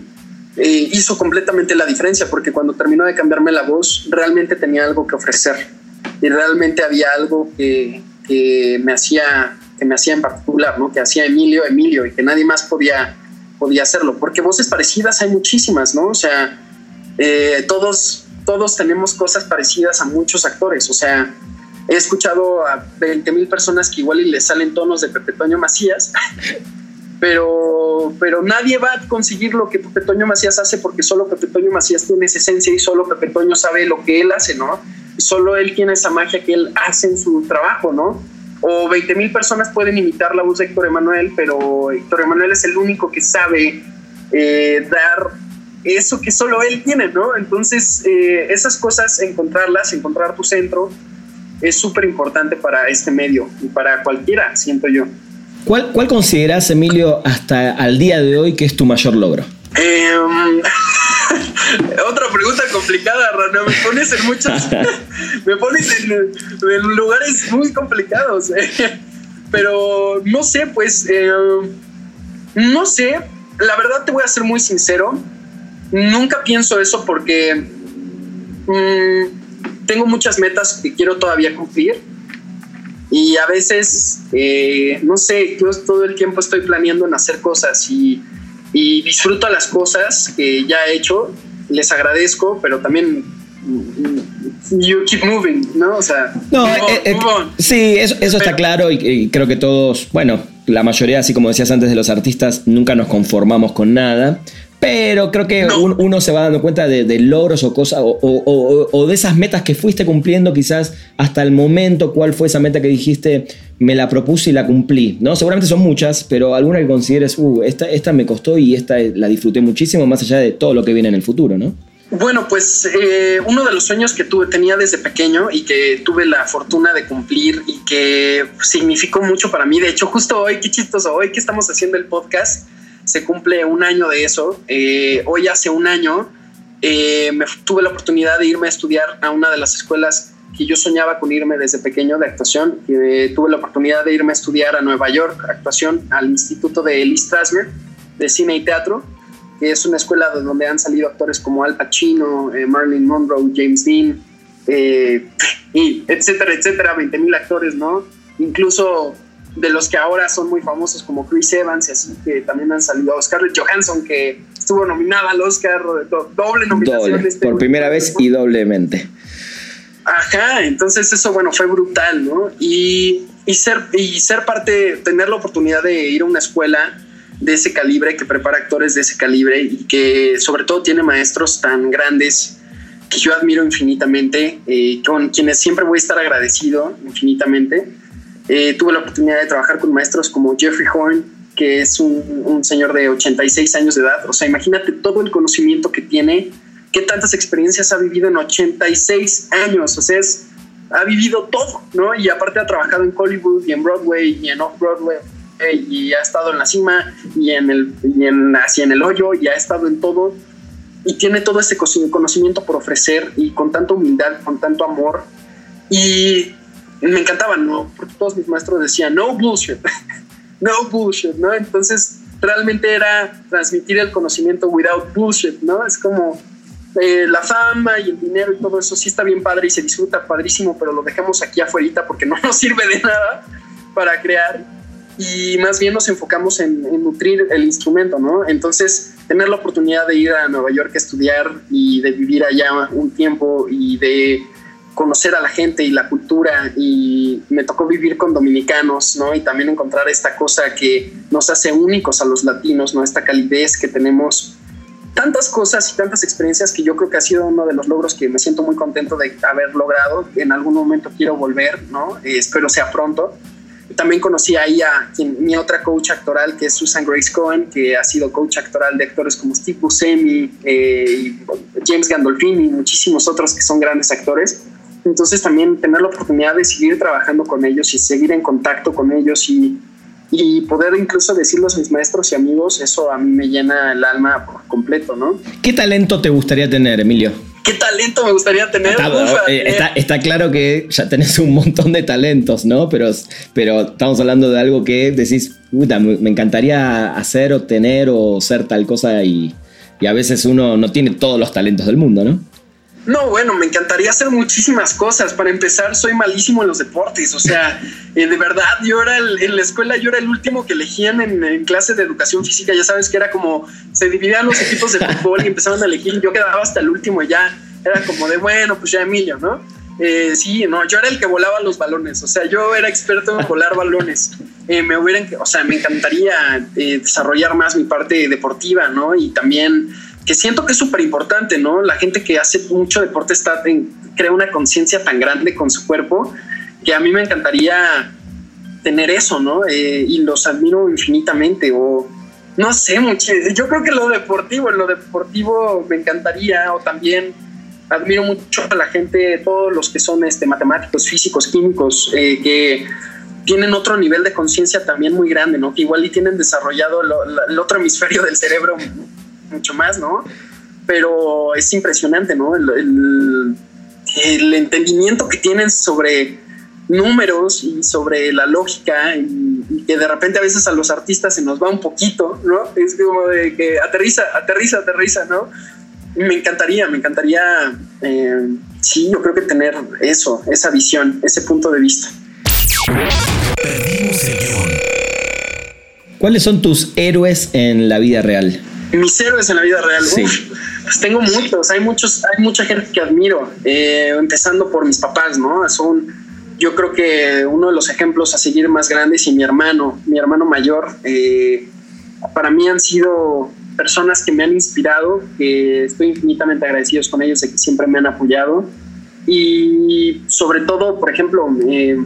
eh, hizo completamente la diferencia, porque cuando terminó de cambiarme la voz, realmente tenía algo que ofrecer y realmente había algo que, que me hacía que me hacía en particular, ¿no? que hacía Emilio, Emilio, y que nadie más podía, podía hacerlo, porque voces parecidas hay muchísimas, ¿no? O sea, eh, todos, todos tenemos cosas parecidas a muchos actores, o sea, he escuchado a 20 mil personas que igual y le salen tonos de Pepe Toño Macías, pero, pero nadie va a conseguir lo que Pepe Toño Macías hace porque solo Pepe Toño Macías tiene esa esencia y solo Pepe Toño sabe lo que él hace, ¿no? Y solo él tiene esa magia que él hace en su trabajo, ¿no? o 20 mil personas pueden imitar la voz de Héctor Emanuel, pero Héctor Emanuel es el único que sabe eh, dar eso que solo él tiene, ¿no? Entonces, eh, esas cosas, encontrarlas, encontrar tu centro, es súper importante para este medio y para cualquiera, siento yo. ¿Cuál, ¿Cuál consideras, Emilio, hasta al día de hoy que es tu mayor logro? Eh, Otra pregunta complicada, Rana. Me pones en muchos. me pones en, lugares muy complicados. Eh. Pero no sé, pues. Eh, no sé. La verdad, te voy a ser muy sincero. Nunca pienso eso porque. Mm, tengo muchas metas que quiero todavía cumplir. Y a veces, eh, no sé, yo todo el tiempo estoy planeando en hacer cosas y y disfruto las cosas que ya he hecho, les agradezco, pero también you keep moving, ¿no? O sea, no, eh, eh, sí, eso, está claro y, creo que todos, bueno, la mayoría, así como decías antes de los artistas, nunca nos conformamos con nada. Pero creo que uno se va dando cuenta de, logros o cosas, o, de esas metas que fuiste cumpliendo quizás hasta el momento, cuál fue esa meta que dijiste, me la propuse y la cumplí, ¿no? Seguramente son muchas, pero alguna que consideres, uh, esta, esta me costó y esta la disfruté muchísimo, más allá de todo lo que viene en el futuro, ¿no? Bueno, pues eh, uno de los sueños que tuve, tenía desde pequeño y que tuve la fortuna de cumplir y que significó mucho para mí. De hecho, justo hoy, qué chistoso, hoy que estamos haciendo el podcast, se cumple un año de eso. Eh, hoy hace un año eh, me tuve la oportunidad de irme a estudiar a una de las escuelas que yo soñaba con irme desde pequeño de actuación. Eh, tuve la oportunidad de irme a estudiar a Nueva York actuación al Instituto de Lee Strasberg de Cine y Teatro, que es una escuela de donde han salido actores como Al Pacino, Marilyn Monroe, James Dean, y etcétera, etcétera, 20 mil actores, ¿no? Incluso de los que ahora son muy famosos como Chris Evans y así que también han salido. Scarlett Johansson que estuvo nominada al Oscar doble nominación este por primera vez y doblemente. Ajá entonces eso bueno fue brutal no y, y ser y ser parte tener la oportunidad de ir a una escuela de ese calibre que prepara actores de ese calibre y que sobre todo tiene maestros tan grandes que yo admiro infinitamente eh, con quienes siempre voy a estar agradecido infinitamente eh, tuve la oportunidad de trabajar con maestros como Jeffrey Horn, que es un, señor de 86 años de edad. O sea, imagínate todo el conocimiento que tiene, qué tantas experiencias ha vivido en 86 años. O sea, ha vivido todo, ¿no? Y aparte ha trabajado en Hollywood y en Broadway y en Off-Broadway y ha estado en la cima y en el, y en, así en el hoyo y ha estado en todo y tiene todo ese conocimiento por ofrecer y con tanta humildad, con tanto amor. Y me encantaban, ¿no? Porque todos mis maestros decían, no bullshit, no bullshit, ¿no? Entonces, realmente era transmitir el conocimiento without bullshit, ¿no? Es como eh, la fama y el dinero y todo eso sí está bien padre y se disfruta padrísimo, pero lo dejamos aquí afuera porque no nos sirve de nada para crear y más bien nos enfocamos en, en, nutrir el instrumento, ¿no? Entonces, tener la oportunidad de ir a Nueva York a estudiar y de vivir allá un tiempo y de conocer a la gente y la cultura y me tocó vivir con dominicanos, ¿no? Y también encontrar esta cosa que nos hace únicos a los latinos, ¿no? Esta calidez que tenemos. Tantas cosas y tantas experiencias que yo creo que ha sido uno de los logros que me siento muy contento de haber logrado. En algún momento quiero volver, ¿no? Eh, espero sea pronto. También conocí ahí a mi otra coach actoral, que es Susan Grace Cohen, que ha sido coach actoral de actores como Steve Buscemi, eh, James Gandolfini y muchísimos otros que son grandes actores entonces también tener la oportunidad de seguir trabajando con ellos y seguir en contacto con ellos y, y poder incluso decirlo a mis maestros y amigos, eso a mí me llena el alma por completo, ¿no? ¿Qué talento te gustaría tener, Emilio? ¿Qué talento me gustaría tener? Eh, está, claro que ya tenés un montón de talentos, ¿no? Pero, pero estamos hablando de algo que decís, puta, me encantaría hacer o tener o ser tal cosa y, y a veces uno no tiene todos los talentos del mundo, ¿no? No, bueno, me encantaría hacer muchísimas cosas. Para empezar, soy malísimo en los deportes. O sea, eh, de verdad, yo era en la escuela, yo era el último que elegían en, clase de educación física. Ya sabes que era como se dividían los equipos de fútbol y empezaban a elegir. Yo quedaba hasta el último ya. Era como de bueno, pues ya Emilio, ¿no? Eh, sí, no, yo era el que volaba los balones. O sea, yo era experto en volar balones. Eh, me hubieran, o sea, me encantaría desarrollar más mi parte deportiva, ¿no? Y también que siento que es súper importante, ¿no? La gente que hace mucho deporte está crea una conciencia tan grande con su cuerpo que a mí me encantaría tener eso, ¿no? Eh, y los admiro infinitamente o no sé, mucho. Yo creo que lo deportivo, en lo deportivo me encantaría o también admiro mucho a la gente, todos los que son este, matemáticos, físicos, químicos, eh, que tienen otro nivel de conciencia también muy grande, ¿no? Que igual y tienen desarrollado el otro hemisferio del cerebro mucho más, ¿no? Pero es impresionante, ¿no? El, entendimiento que tienen sobre números y sobre la lógica y, que de repente a veces a los artistas se nos va un poquito, ¿no? Es como de que aterriza, aterriza, aterriza, ¿no? me encantaría, me encantaría, eh, sí, yo creo que tener eso, esa visión, ese punto de vista. ¿Cuáles son tus héroes en la vida real? Mis héroes en la vida real. pues tengo muchos, hay muchos, hay mucha gente que admiro, eh, empezando por mis papás, ¿no? Son, yo creo que uno de los ejemplos a seguir más grandes y mi hermano, mi hermano mayor, eh, para mí han sido personas que me han inspirado, que estoy infinitamente agradecido con ellos de que siempre me han apoyado y sobre todo, por ejemplo, eh,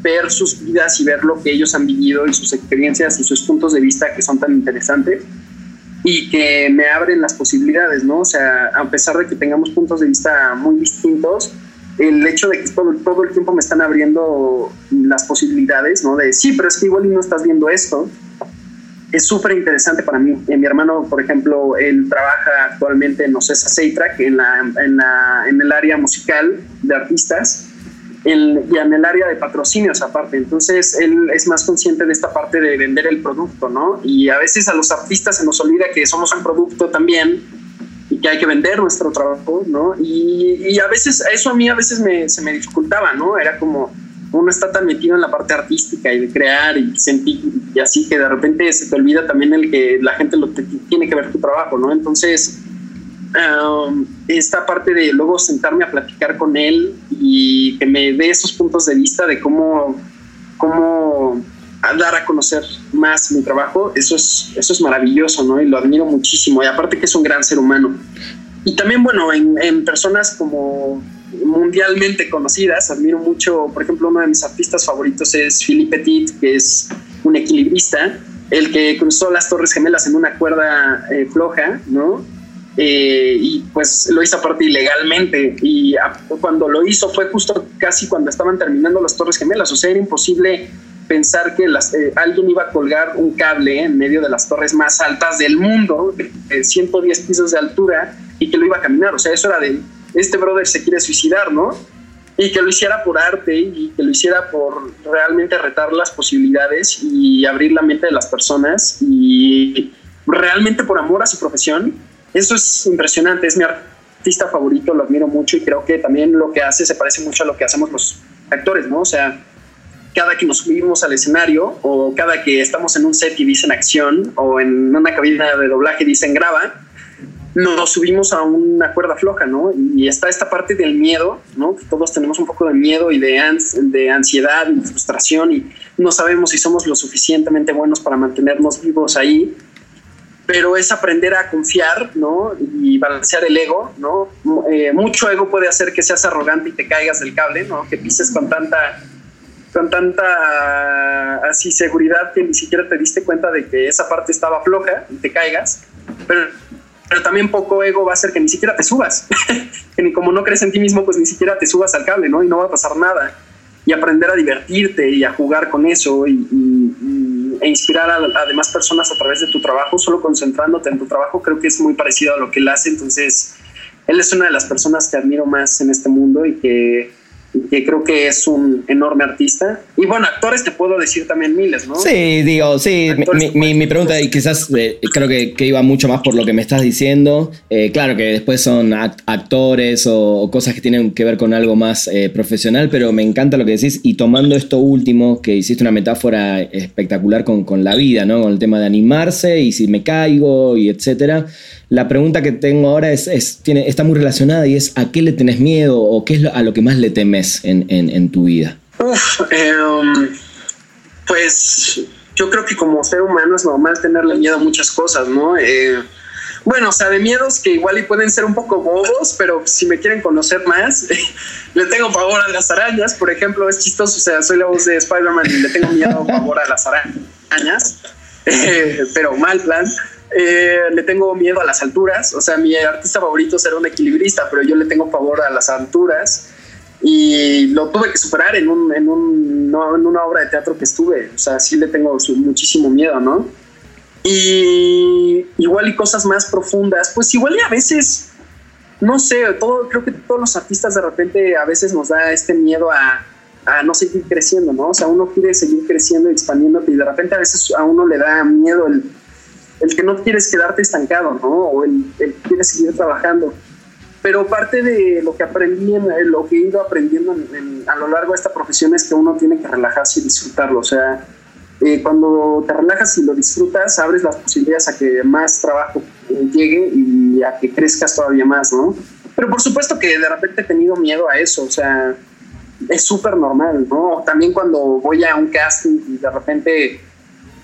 ver sus vidas y ver lo que ellos han vivido y sus experiencias y sus puntos de vista que son tan interesantes y que me abren las posibilidades, ¿no? O sea, a pesar de que tengamos puntos de vista muy distintos, el hecho de que todo, todo el tiempo me están abriendo las posibilidades, ¿no? De sí, pero es que igual no estás viendo esto. Es súper interesante para mí. Eh, mi hermano, por ejemplo, él trabaja actualmente en Ocesa Seitrack, en, la, en, la, en el área musical de artistas y en el área de patrocinios aparte. Entonces, él es más consciente de esta parte de vender el producto, ¿no? Y a veces a los artistas se nos olvida que somos un producto también y que hay que vender nuestro trabajo, ¿no? Y, y a veces, eso a mí a veces me, se me dificultaba, ¿no? Era como, uno está tan metido en la parte artística y de crear y sentir y así que de repente se te olvida también el que la gente lo tiene que ver tu trabajo, ¿no? Entonces, Um, esta parte de luego sentarme a platicar con él y que me dé esos puntos de vista de cómo, cómo dar a conocer más mi trabajo, eso es, eso es maravilloso, ¿no? Y lo admiro muchísimo. Y aparte que es un gran ser humano. Y también, bueno, en, en personas como mundialmente conocidas, admiro mucho, por ejemplo, uno de mis artistas favoritos es Philippe Petit, que es un equilibrista, el que cruzó las Torres Gemelas en una cuerda eh, floja, ¿no? Eh, y pues lo hizo aparte ilegalmente. Y cuando lo hizo fue justo casi cuando estaban terminando las Torres Gemelas, o sea, era imposible pensar que las, eh, alguien iba a colgar un cable en medio de las torres más altas del mundo, de 110 pisos de altura, y que lo iba a caminar, o sea, eso era de, este brother se quiere suicidar, ¿no? Y que lo hiciera por arte y que lo hiciera por realmente retar las posibilidades y abrir la mente de las personas y realmente por amor a su profesión eso es impresionante, es mi artista favorito, lo admiro mucho y creo que también lo que hace se parece mucho a lo que hacemos los actores, ¿no? O sea, cada que nos subimos al escenario o cada que estamos en un set y dicen acción o en una cabina de doblaje dicen graba, nos subimos a una cuerda floja, ¿no? Y está esta parte del miedo, ¿no? Todos tenemos un poco de miedo y de, ansiedad y frustración y no sabemos si somos lo suficientemente buenos para mantenernos vivos ahí pero es aprender a confiar, ¿no? Y balancear el ego, ¿no? Eh, mucho ego puede hacer que seas arrogante y te caigas del cable, ¿no? Que pises con tanta, con tanta así seguridad que ni siquiera te diste cuenta de que esa parte estaba floja y te caigas, pero, pero también poco ego va a hacer que ni siquiera te subas, que ni como no crees en ti mismo, pues ni siquiera te subas al cable, ¿no? Y no va a pasar nada. Y aprender a divertirte y a jugar con eso y e inspirar a, demás personas a través de tu trabajo, solo concentrándote en tu trabajo, creo que es muy parecido a lo que él hace. Entonces, él es una de las personas que admiro más en este mundo y que que creo que es un enorme artista. Y bueno, actores te puedo decir también miles, ¿no? Sí, digo, sí, mi, mi, pregunta y quizás eh, creo que, que, iba mucho más por lo que me estás diciendo. Eh, claro que después son actores o, cosas que tienen que ver con algo más eh, profesional, pero me encanta lo que decís y tomando esto último, que hiciste una metáfora espectacular con, con la vida, ¿no? Con el tema de animarse y si me caigo y etcétera. La pregunta que tengo ahora es, tiene, está muy relacionada y es ¿a qué le tenés miedo o qué es a lo que más le temes en, tu vida? Em, pues yo creo que como ser humano es normal tenerle miedo a muchas cosas, ¿no? Eh, bueno, o sea, de miedos que igual y pueden ser un poco bobos, pero si me quieren conocer más, le tengo pavor a las arañas, por ejemplo, es chistoso, o sea, soy la voz de Spider-Man y le tengo miedo, pavor a las arañas, eh, pero mal plan. Eh, le tengo miedo a las alturas. O sea, mi artista favorito será un equilibrista, pero yo le tengo favor a las alturas. Y lo tuve que superar en, un, en, un, en una obra de teatro que estuve. O sea, sí le tengo muchísimo miedo, ¿no? Y igual y cosas más profundas. Pues igual y a veces, no sé, todo, creo que todos los artistas de repente a veces nos da este miedo a, a no seguir creciendo, ¿no? O sea, uno quiere seguir creciendo y expandiéndote y de repente a veces a uno le da miedo el el que no quieres quedarte estancado, ¿no? O el, el que quieres seguir trabajando. Pero parte de lo que aprendí, en, lo que he ido aprendiendo a lo largo de esta profesión es que uno tiene que relajarse y disfrutarlo. O sea, eh, cuando te relajas y lo disfrutas, abres las posibilidades a que más trabajo eh, llegue y a que crezcas todavía más, ¿no? Pero por supuesto que de repente he tenido miedo a eso, o sea, es súper normal, ¿no? También cuando voy a un casting y de repente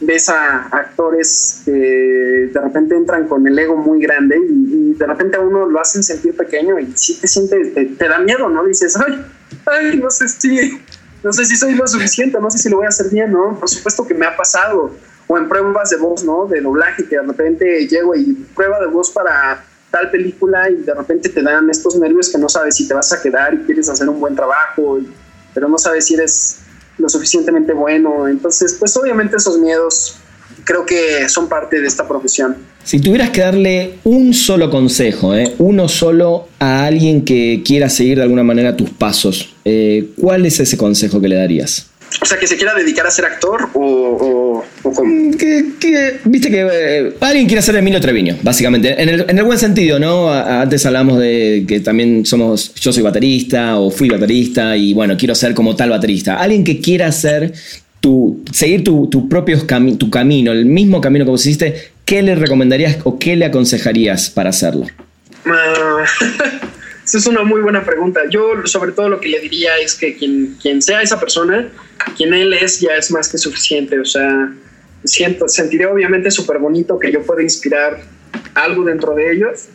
ves a actores que de repente entran con el ego muy grande y, de repente a uno lo hacen sentir pequeño y si te sientes, te, da miedo, ¿no? Dices, ay, ay, no sé si, no sé si soy lo suficiente, no sé si lo voy a hacer bien, ¿no? Por supuesto que me ha pasado, o en pruebas de voz, ¿no? De doblaje, que de repente llego y prueba de voz para tal película y de repente te dan estos nervios que no sabes si te vas a quedar y quieres hacer un buen trabajo, pero no sabes si eres lo suficientemente bueno. Entonces, pues obviamente esos miedos creo que son parte de esta profesión. Si tuvieras que darle un solo consejo, ¿eh? uno solo a alguien que quiera seguir de alguna manera tus pasos, eh, ¿cuál es ese consejo que le darías? O sea, que se quiera dedicar a ser actor o, o, mm, Que, Viste que eh, alguien quiere ser Emilio Treviño, básicamente. En el, buen sentido, ¿no? antes hablamos de que también somos. Yo soy baterista o fui baterista y bueno, quiero ser como tal baterista. Alguien que quiera ser tu, seguir tu, tu propio tu camino, el mismo camino que vos hiciste, ¿qué le recomendarías o qué le aconsejarías para hacerlo? Ah, esa es una muy buena pregunta. Yo sobre todo lo que le diría es que quien, quien sea esa persona, quien él es ya es más que suficiente. O sea, siento, sentiré obviamente súper bonito que yo pueda inspirar algo dentro de ellos,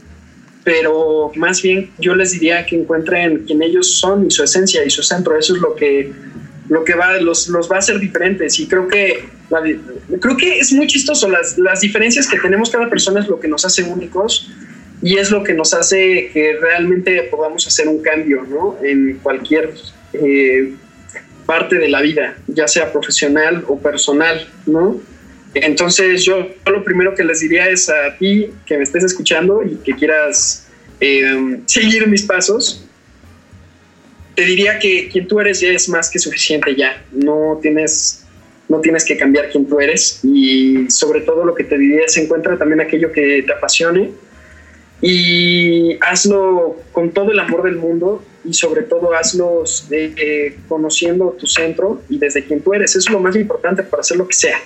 pero más bien yo les diría que encuentren quien ellos son y su esencia y su centro. Eso es lo que, lo que va, los, los va a hacer diferentes. Y creo que, creo que es muy chistoso. Las, las diferencias que tenemos cada persona es lo que nos hace únicos y es lo que nos hace que realmente podamos hacer un cambio ¿no? en cualquier eh, parte de la vida, ya sea profesional o personal, ¿no? Entonces yo, lo primero que les diría es a ti que me estés escuchando y que quieras eh, seguir mis pasos, te diría que quien tú eres ya es más que suficiente ya, no tienes, no tienes que cambiar quien tú eres y sobre todo lo que te diría es encuentra también aquello que te apasione y hazlo con todo el amor del mundo y sobre todo hazlo de, conociendo tu centro y desde quien tú eres. Eso es lo más importante para hacer lo que sea.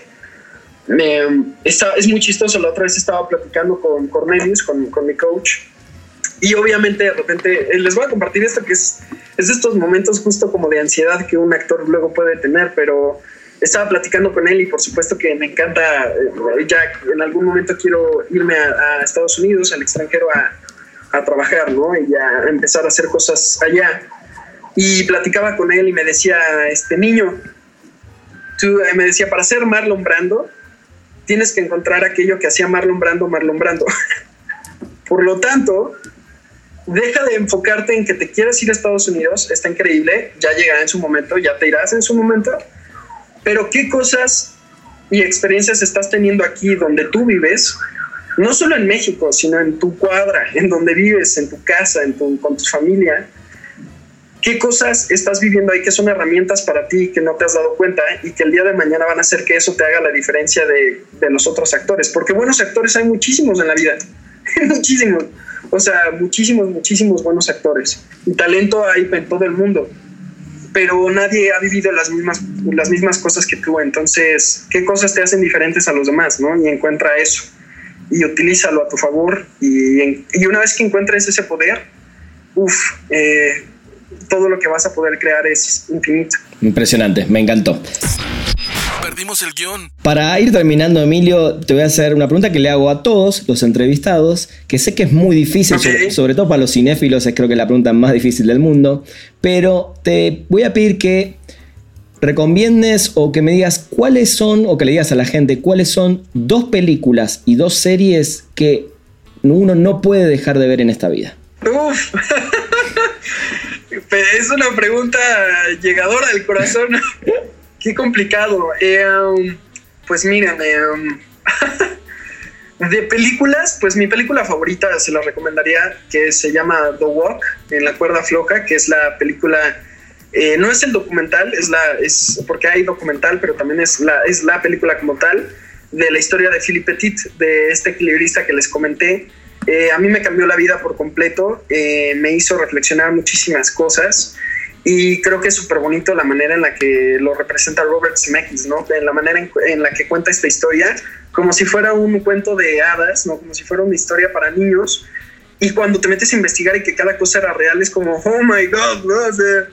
es muy chistoso, la otra vez estaba platicando con Cornelius, con, con mi coach, y obviamente de repente eh, les voy a compartir esto que es, es de estos momentos justo como de ansiedad que un actor luego puede tener, pero estaba platicando con él y por supuesto que me encanta, eh, ya en algún momento quiero irme a, Estados Unidos, al extranjero, a, trabajar, ¿no? Y a empezar a hacer cosas allá. Y platicaba con él y me decía, este niño, tú, eh, me decía, para ser Marlon Brando, tienes que encontrar aquello que hacía Marlon Brando, Marlon Brando. por lo tanto, deja de enfocarte en que te quieres ir a Estados Unidos, está increíble, ya llegará en su momento, ya te irás en su momento, pero qué cosas y experiencias estás teniendo aquí donde tú vives, no solo en México, sino en tu cuadra, en donde vives, en tu casa, en tu, con tu familia, qué cosas estás viviendo ahí que son herramientas para ti que no te has dado cuenta y que el día de mañana van a hacer que eso te haga la diferencia de, de los otros actores. Porque buenos actores hay muchísimos en la vida, muchísimos. O sea, muchísimos, muchísimos buenos actores. Y talento hay en todo el mundo. Pero nadie ha vivido las mismas, las mismas cosas que tú. Entonces, ¿qué cosas te hacen diferentes a los demás? ¿no? Y encuentra eso. Y utilízalo a tu favor. Y, y una vez que encuentres ese poder, uff, eh, todo lo que vas a poder crear es infinito. Impresionante, me encantó. Perdimos el guion. Para ir terminando, Emilio, te voy a hacer una pregunta que le hago a todos los entrevistados, que sé que es muy difícil, sobre, sobre, todo para los cinéfilos, es creo que la pregunta más difícil del mundo, pero te voy a pedir que recomiendes o que me digas cuáles son, o que le digas a la gente cuáles son dos películas y dos series que uno no puede dejar de ver en esta vida. Uf. es una pregunta llegadora al corazón. Qué complicado. Eh, um, pues miren, eh, um, de películas, pues mi película favorita se la recomendaría, que se llama The Walk, en la cuerda floja, que es la película, eh, no es el documental, es la, es porque hay documental, pero también es la, es la película como tal de la historia de Philippe Petit, de este equilibrista que les comenté. a mí me cambió la vida por completo, me hizo reflexionar muchísimas cosas. Y creo que es súper bonito la manera en la que lo representa Robert Zemeckis, ¿no? En la manera en, la que cuenta esta historia, como si fuera un cuento de hadas, ¿no? Como si fuera una historia para niños. Y cuando te metes a investigar y que cada cosa era real, es como, oh my god, ¿no? O sea,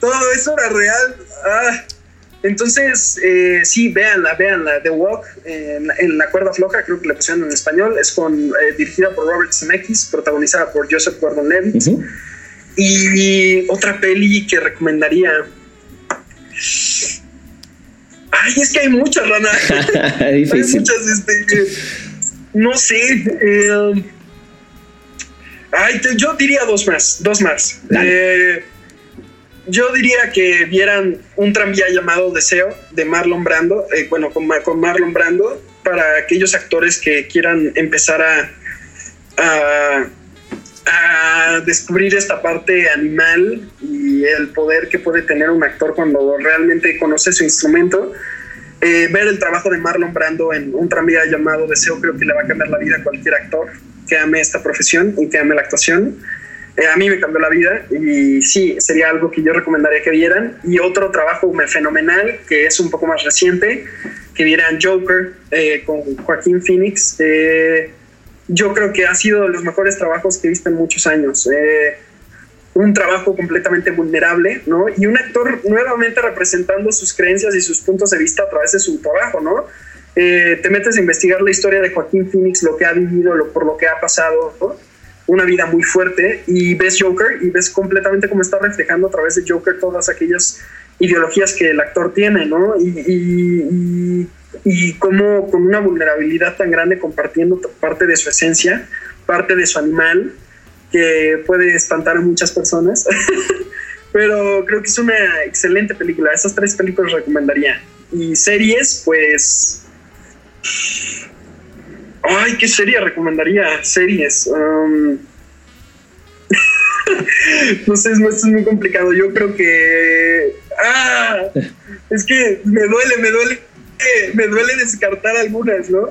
todo eso era real. Ah. Entonces, eh, sí, véanla, véanla. The Walk, en, la cuerda floja, creo que la pusieron en español, es con, eh, dirigida por Robert Zemeckis, protagonizada por Joseph Gordon-Levitt. Y otra peli que recomendaría. Ay, es que hay muchas, Rana. hay muchas, este, no sé. Eh, ay, yo diría dos más, dos más. Eh, yo diría que vieran un tranvía llamado Deseo de Marlon Brando, eh, bueno, con, con, Marlon Brando, para aquellos actores que quieran empezar a, a a descubrir esta parte animal y el poder que puede tener un actor cuando realmente conoce su instrumento. Eh, ver el trabajo de Marlon Brando en un tranvía llamado Deseo creo que le va a cambiar la vida a cualquier actor que ame esta profesión y que ame la actuación. Eh, a mí me cambió la vida y sí, sería algo que yo recomendaría que vieran. Y otro trabajo fenomenal, que es un poco más reciente, que vieran Joker eh, con Joaquín Phoenix yo creo que ha sido de los mejores trabajos que he visto en muchos años. Eh, un trabajo completamente vulnerable, ¿no? Y un actor nuevamente representando sus creencias y sus puntos de vista a través de su trabajo, ¿no? Eh, te metes a investigar la historia de Joaquín Phoenix, lo que ha vivido, lo, por lo que ha pasado, una vida muy fuerte, y ves Joker y ves completamente cómo está reflejando a través de Joker todas aquellas ideologías que el actor tiene, ¿no? Y, y cómo con una vulnerabilidad tan grande compartiendo parte de su esencia, parte de su animal, que puede espantar a muchas personas. Pero creo que es una excelente película. Esas tres películas recomendaría. Y series, pues... Ay, ¿qué serie recomendaría? Series. Um, no sé, esto es muy complicado. Yo creo que... Ah, es que me duele, me duele me duele descartar algunas, ¿no?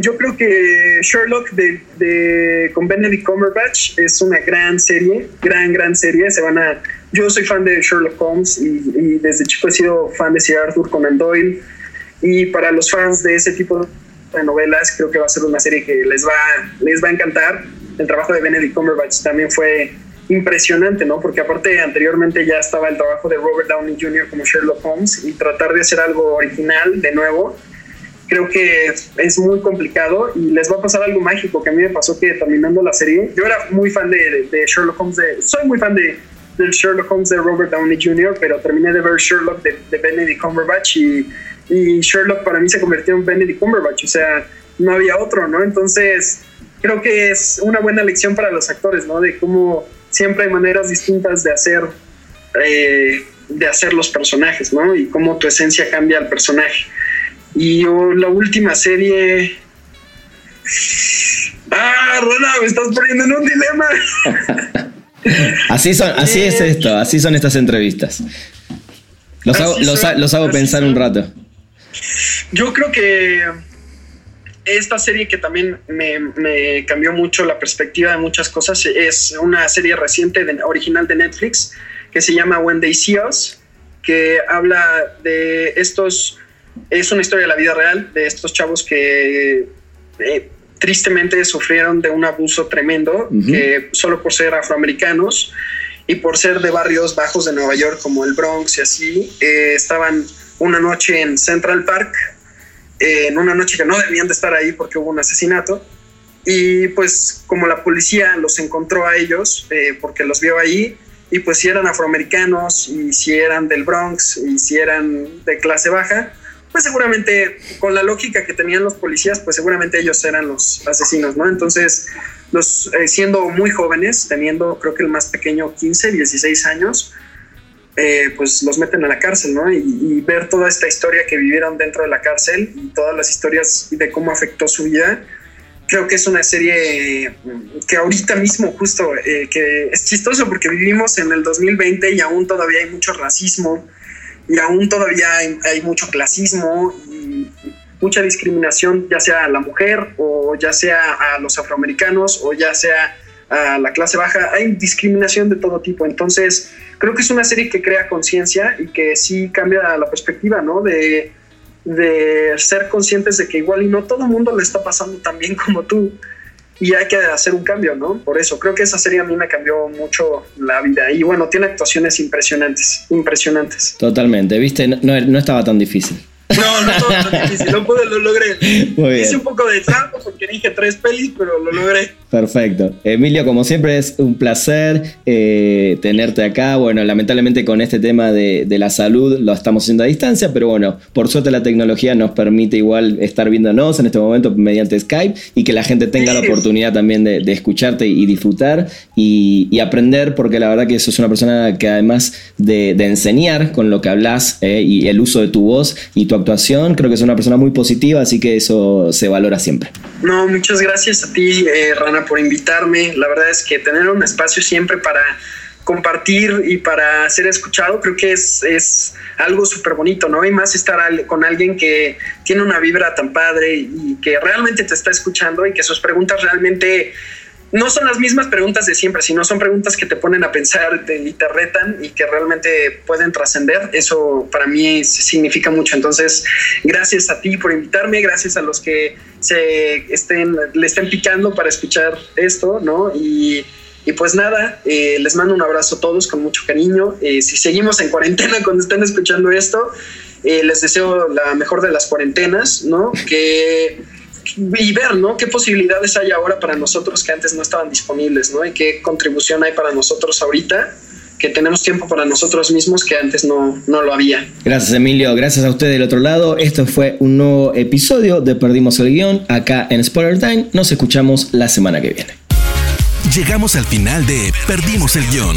Yo creo que Sherlock de, con Benedict Cumberbatch es una gran serie, gran, gran serie. Se van a, yo soy fan de Sherlock Holmes y, desde chico he sido fan de Sir Arthur Conan Doyle. Y para los fans de ese tipo de novelas, creo que va a ser una serie que les va, les va a encantar. El trabajo de Benedict Cumberbatch también fue impresionante, ¿no? Porque aparte anteriormente ya estaba el trabajo de Robert Downey Jr. como Sherlock Holmes y tratar de hacer algo original de nuevo, creo que es muy complicado y les va a pasar algo mágico que a mí me pasó que terminando la serie, yo era muy fan de, Sherlock Holmes, de, soy muy fan de, del Sherlock Holmes de Robert Downey Jr., pero terminé de ver Sherlock de, Benedict Cumberbatch y, y Sherlock para mí se convirtió en Benedict Cumberbatch, o sea, no había otro, ¿no? Entonces, creo que es una buena lección para los actores, ¿no? De cómo siempre hay maneras distintas de hacer, eh, de hacer los personajes, ¿no? Y cómo tu esencia cambia al personaje. Y la última serie. Ah, Rona, me estás poniendo en un dilema. así son, así es eh, esto, así son estas entrevistas. Los hago, los, hago pensar un rato. Yo creo que esta serie que también me, cambió mucho la perspectiva de muchas cosas es una serie reciente original de Netflix que se llama When They See Us, que habla de estos, es una historia de la vida real, de estos chavos que eh, tristemente sufrieron de un abuso tremendo, que solo por ser afroamericanos y por ser de barrios bajos de Nueva York como el Bronx y así, eh, estaban una noche en Central Park en una noche que no debían de estar ahí porque hubo un asesinato. Y pues como la policía los encontró a ellos, eh, porque los vio ahí, y pues si eran afroamericanos, y si eran del Bronx, y si eran de clase baja, pues seguramente con la lógica que tenían los policías, pues seguramente ellos eran los asesinos, ¿no? Entonces, los, eh, siendo muy jóvenes, teniendo creo que el más pequeño 15, 16 años, eh, pues los meten a la cárcel, ¿no? Y, ver toda esta historia que vivieron dentro de la cárcel y todas las historias de cómo afectó su vida, creo que es una serie que ahorita mismo justo, eh, que es chistoso porque vivimos en el 2020 y aún todavía hay mucho racismo y aún todavía hay, mucho clasismo y mucha discriminación, ya sea a la mujer o ya sea a los afroamericanos o ya sea a la clase baja, hay discriminación de todo tipo. Entonces, creo que es una serie que crea conciencia y que sí cambia la perspectiva, ¿no? De, de ser conscientes de que igual y no todo el mundo le está pasando tan bien como tú y hay que hacer un cambio, ¿no? Por eso creo que esa serie a mí me cambió mucho la vida y bueno, tiene actuaciones impresionantes, impresionantes. Totalmente, viste, no, no estaba tan difícil. No, no todo tan difícil, no pude, lo logré. Hice un poco de trampa porque dije tres pelis, pero lo logré. Perfecto. Emilio, como siempre es un placer eh, tenerte acá. Bueno, lamentablemente con este tema de, la salud lo estamos haciendo a distancia, pero bueno, por suerte la tecnología nos permite igual estar viéndonos en este momento mediante Skype y que la gente tenga la oportunidad también de, escucharte y disfrutar y, aprender, porque la verdad que sos una persona que además de, enseñar con lo que hablas eh, y el uso de tu voz y tu creo que es una persona muy positiva, así que eso se valora siempre. No, muchas gracias a ti, eh, Rana, por invitarme. La verdad es que tener un espacio siempre para compartir y para ser escuchado, creo que es, es algo súper bonito, ¿no? Y más estar con alguien que tiene una vibra tan padre y que realmente te está escuchando y que sus preguntas realmente no son las mismas preguntas de siempre, sino son preguntas que te ponen a pensar y te retan y que realmente pueden trascender. Eso para mí significa mucho. Entonces, gracias a ti por invitarme, gracias a los que se estén, le estén picando para escuchar esto, ¿no? Y, pues nada, eh, les mando un abrazo a todos con mucho cariño. Eh, si seguimos en cuarentena cuando estén escuchando esto, eh, les deseo la mejor de las cuarentenas, ¿no? Que y ver, ¿no? ¿Qué posibilidades hay ahora para nosotros que antes no estaban disponibles, ¿no? Y qué contribución hay para nosotros ahorita que tenemos tiempo para nosotros mismos que antes no, no lo había. Gracias Emilio, gracias a usted del otro lado. Esto fue un nuevo episodio de Perdimos el Guión acá en Spoiler Time. Nos escuchamos la semana que viene. Llegamos al final de Perdimos el Guión.